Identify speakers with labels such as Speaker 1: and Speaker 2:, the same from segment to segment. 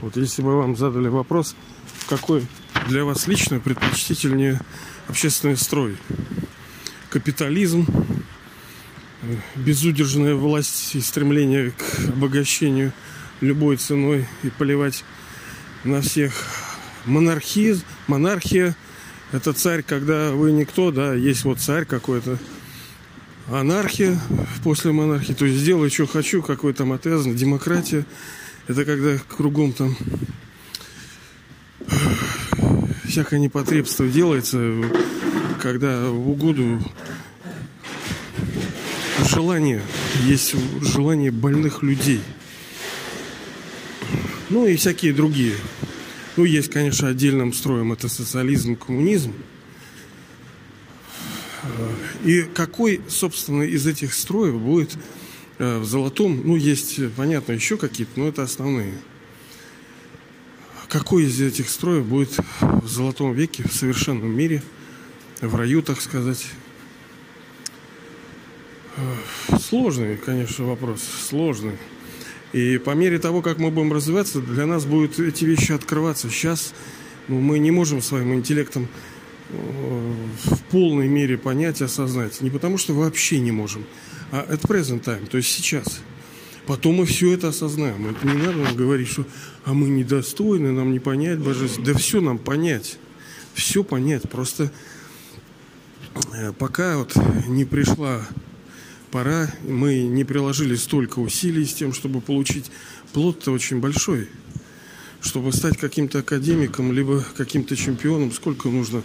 Speaker 1: Вот если бы вам задали вопрос, какой для вас лично предпочтительнее общественный строй? Капитализм, безудержная власть и стремление к обогащению любой ценой и поливать на всех. Монархия, монархия это царь, когда вы никто, да, есть вот царь какой-то, анархия после монархии, то есть сделаю, что хочу, какой там отвязан, демократия, это когда кругом там всякое непотребство делается, когда в угоду желание, есть желание больных людей. Ну и всякие другие. Ну, есть, конечно, отдельным строем это социализм, коммунизм. И какой, собственно, из этих строев будет в золотом, ну, есть, понятно, еще какие-то, но это основные. Какой из этих строев будет в золотом веке, в совершенном мире, в раю, так сказать? Э, сложный, конечно, вопрос, сложный. И по мере того, как мы будем развиваться, для нас будут эти вещи открываться. Сейчас ну, мы не можем своим интеллектом э, в полной мере понять и осознать. Не потому, что вообще не можем, а at present time, то есть сейчас. Потом мы все это осознаем. Это не надо нам говорить, что а мы недостойны, нам не понять божество. Да все нам понять. Все понять. Просто э, пока вот не пришла пора. Мы не приложили столько усилий с тем, чтобы получить плод-то очень большой. Чтобы стать каким-то академиком, либо каким-то чемпионом, сколько нужно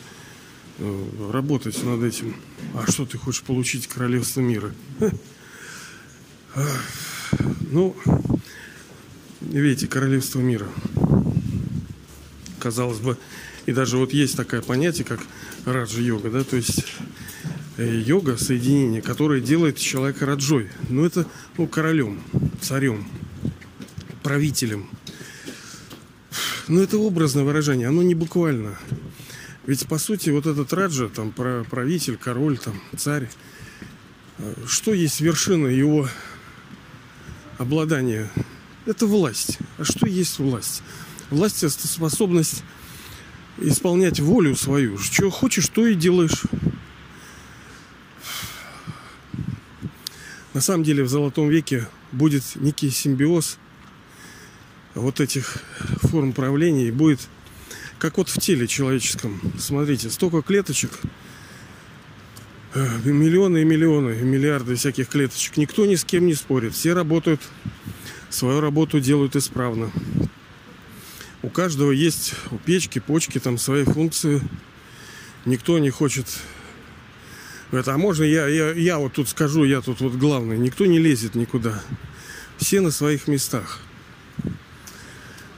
Speaker 1: работать над этим. А что ты хочешь получить королевство мира? Ну, видите, королевство мира. Казалось бы, и даже вот есть такое понятие, как раджа-йога, да, то есть Э, йога, соединение, которое делает человека раджой. Ну, это ну, королем, царем, правителем. Но ну, это образное выражение, оно не буквально. Ведь, по сути, вот этот раджа, там, правитель, король, там, царь, э, что есть вершина его обладания? Это власть. А что есть власть? Власть – это способность исполнять волю свою. Что хочешь, то и делаешь. На самом деле в Золотом веке будет некий симбиоз вот этих форм правления и будет как вот в теле человеческом. Смотрите, столько клеточек, э, миллионы и миллионы, миллиарды всяких клеточек. Никто ни с кем не спорит. Все работают, свою работу делают исправно. У каждого есть у печки, почки, там свои функции. Никто не хочет это, а можно я, я, я вот тут скажу, я тут вот главный. Никто не лезет никуда. Все на своих местах.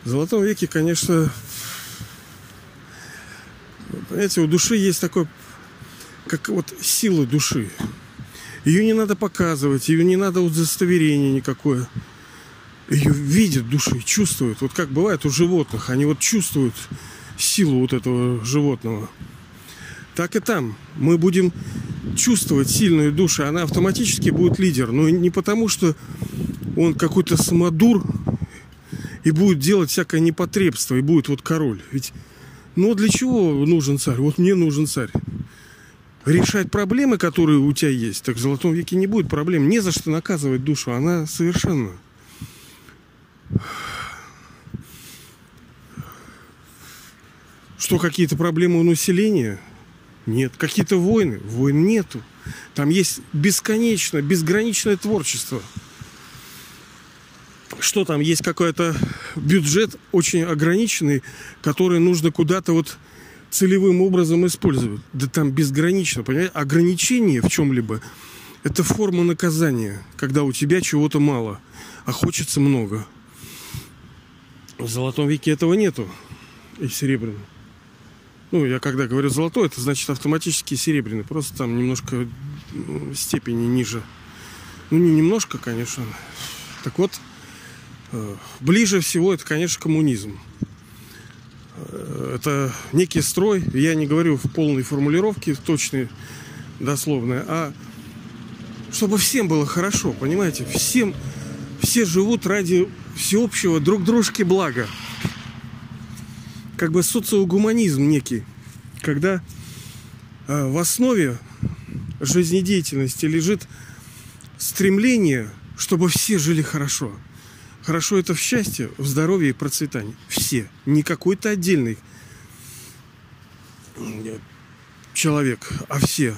Speaker 1: В Золотом веке, конечно, понимаете, у души есть такой, как вот сила души. Ее не надо показывать, ее не надо удостоверение никакое. Ее видят души, чувствуют. Вот как бывает у животных, они вот чувствуют силу вот этого животного. Так и там. Мы будем чувствовать сильную душу, она автоматически будет лидер. Но не потому, что он какой-то самодур и будет делать всякое непотребство, и будет вот король. Ведь, ну для чего нужен царь? Вот мне нужен царь. Решать проблемы, которые у тебя есть. Так в Золотом веке не будет проблем. Не за что наказывать душу. Она совершенно... Что какие-то проблемы у населения – нет. Какие-то войны? Войн нету. Там есть бесконечно, безграничное творчество. Что там? Есть какой-то бюджет очень ограниченный, который нужно куда-то вот целевым образом использовать. Да там безгранично, понимаете? Ограничение в чем-либо – это форма наказания, когда у тебя чего-то мало, а хочется много. В Золотом веке этого нету и в Серебряном. Ну, я когда говорю золотой, это значит автоматически серебряный. Просто там немножко степени ниже. Ну, не немножко, конечно. Так вот, ближе всего это, конечно, коммунизм. Э, это некий строй, я не говорю в полной формулировке, точной, дословной, а чтобы всем было хорошо, понимаете? Всем, все живут ради всеобщего друг дружки блага. как бы социогуманизм некий, когда э, в основе жизнедеятельности лежит стремление, чтобы все жили хорошо. Хорошо это в счастье, в здоровье и процветании. Все. Не какой-то отдельный человек, а все.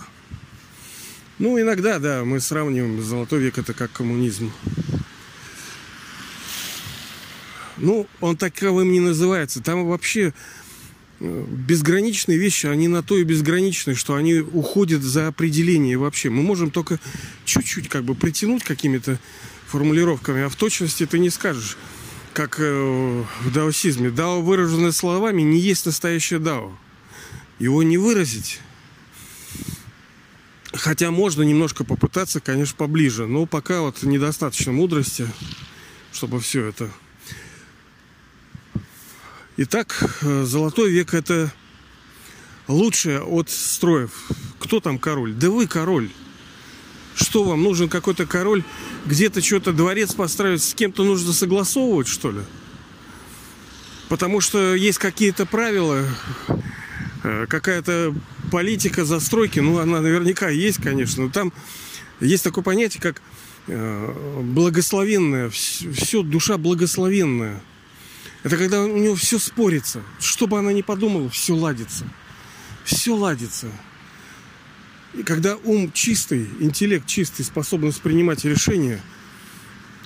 Speaker 1: Ну, иногда, да, мы сравниваем золотой век это как коммунизм. Ну, он таковым не называется. Там вообще э, безграничные вещи, они на то и безграничны, что они уходят за определение вообще. Мы можем только чуть-чуть как бы притянуть какими-то формулировками, а в точности ты не скажешь, как э, в даосизме. Дао, выраженное словами, не есть настоящее дао. Его не выразить. Хотя можно немножко попытаться, конечно, поближе, но пока вот недостаточно мудрости, чтобы все это Итак, э, золотой век это лучшее от строев. Кто там король? Да вы король. Что вам нужен какой-то король? Где-то что-то дворец построить, с кем-то нужно согласовывать, что ли? Потому что есть какие-то правила, э, какая-то политика застройки, ну, она наверняка есть, конечно, но там есть такое понятие, как э, благословенная, все душа благословенная. Это когда у него все спорится. Что бы она ни подумала, все ладится. Все ладится. И когда ум чистый, интеллект чистый, способность принимать решения,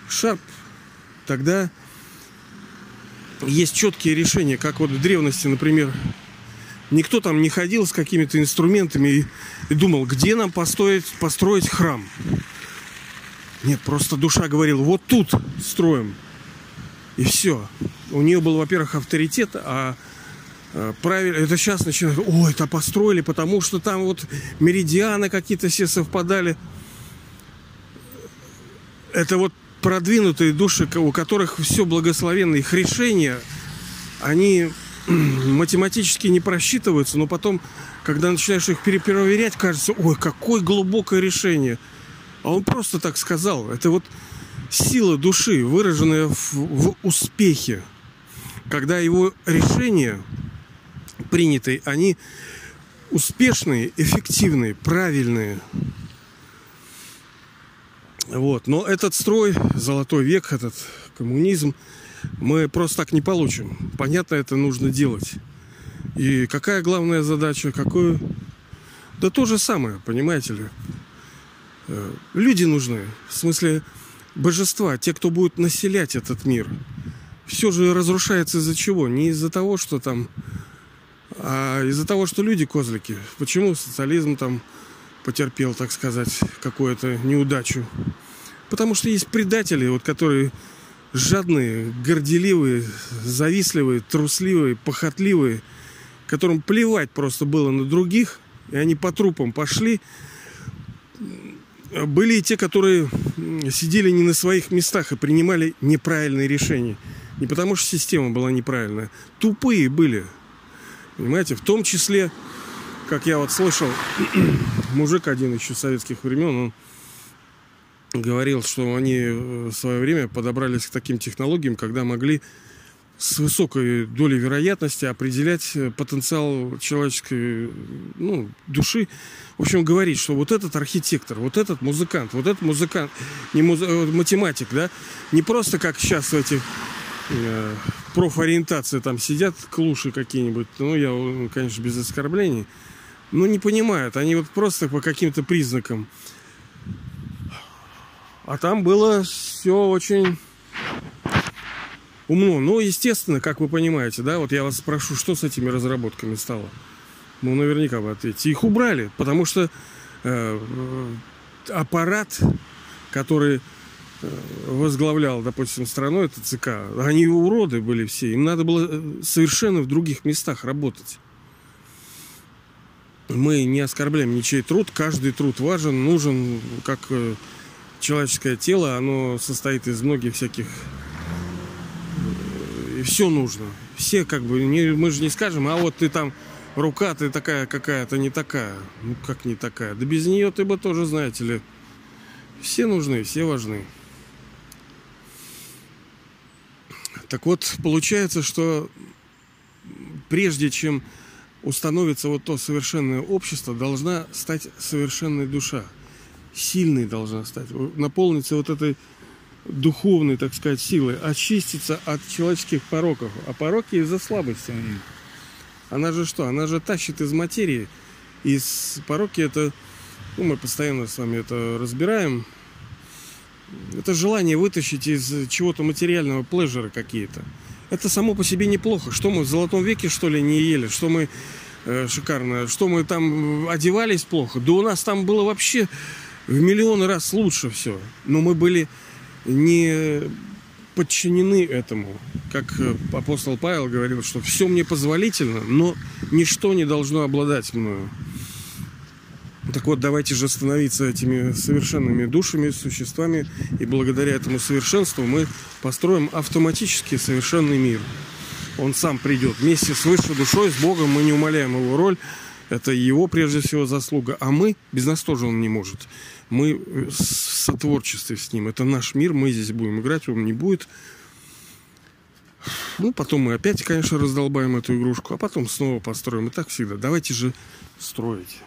Speaker 1: шарп, тогда есть четкие решения, как вот в древности, например, никто там не ходил с какими-то инструментами и, и думал, где нам построить, построить храм. Нет, просто душа говорила, вот тут строим. И все. У нее был, во-первых, авторитет, а правильно, это сейчас начинают, ой, это построили, потому что там вот меридианы какие-то все совпадали. Это вот продвинутые души, у которых все благословенно, их решения, они математически не просчитываются, но потом, когда начинаешь их перепроверять, кажется, ой, какое глубокое решение. А он просто так сказал. Это вот сила души, выраженная в, в успехе, когда его решения принятые, они успешные, эффективные, правильные. Вот. Но этот строй, золотой век, этот коммунизм, мы просто так не получим. Понятно, это нужно делать. И какая главная задача? Какую? Да то же самое, понимаете ли. Э, люди нужны. В смысле, божества, те, кто будет населять этот мир. Все же разрушается из-за чего? Не из-за того, что там, а из-за того, что люди козлики. Почему социализм там потерпел, так сказать, какую-то неудачу? Потому что есть предатели, вот, которые жадные, горделивые, завистливые, трусливые, похотливые, которым плевать просто было на других, и они по трупам пошли, были и те, которые сидели не на своих местах и принимали неправильные решения. Не потому что система была неправильная. Тупые были. Понимаете? В том числе, как я вот слышал, мужик один еще советских времен, он говорил, что они в свое время подобрались к таким технологиям, когда могли с высокой долей вероятности определять э, потенциал человеческой ну, души. В общем, говорить, что вот этот архитектор, вот этот музыкант, вот этот музыкант, не муз... Э, математик, да, не просто как сейчас в этих э, профориентации там сидят клуши какие-нибудь, ну, я, конечно, без оскорблений, но не понимают, они вот просто по каким-то признакам. А там было все очень умно. Ну, естественно, как вы понимаете, да, вот я вас спрошу, что с этими разработками стало? Ну, наверняка вы ответите. Их убрали, потому что э, аппарат, который э, возглавлял, допустим, страну, это ЦК, они уроды были все. Им надо было э, совершенно в других местах работать. Мы не оскорбляем ничей труд. Каждый труд важен, нужен, как э, человеческое тело. Оно состоит из многих всяких и все нужно. Все как бы, мы же не скажем, а вот ты там рука ты такая какая-то не такая. Ну как не такая? Да без нее ты бы тоже, знаете ли, все нужны, все важны. Так вот, получается, что прежде чем установится вот то совершенное общество, должна стать совершенной душа. Сильной должна стать. Наполниться вот этой духовной, так сказать, силой. Очиститься от человеческих пороков. А пороки из-за слабости. Она же что? Она же тащит из материи. Из пороки это... Ну, мы постоянно с вами это разбираем. Это желание вытащить из чего-то материального плежера какие-то. Это само по себе неплохо. Что мы в золотом веке, что ли, не ели? Что мы э, шикарно? Что мы там одевались плохо? Да у нас там было вообще в миллион раз лучше все. Но мы были не подчинены этому. Как э, апостол Павел говорил, что все мне позволительно, но ничто не должно обладать мною. Так вот, давайте же становиться этими совершенными душами, существами, и благодаря этому совершенству мы построим автоматически совершенный мир. Он сам придет вместе с высшей душой, с Богом, мы не умоляем его роль, это его прежде всего заслуга, а мы, без нас тоже он не может. Мы в сотворчестве с ним, это наш мир, мы здесь будем играть, он не будет. Ну, потом мы опять, конечно, раздолбаем эту игрушку, а потом снова построим. И так всегда. Давайте же строить.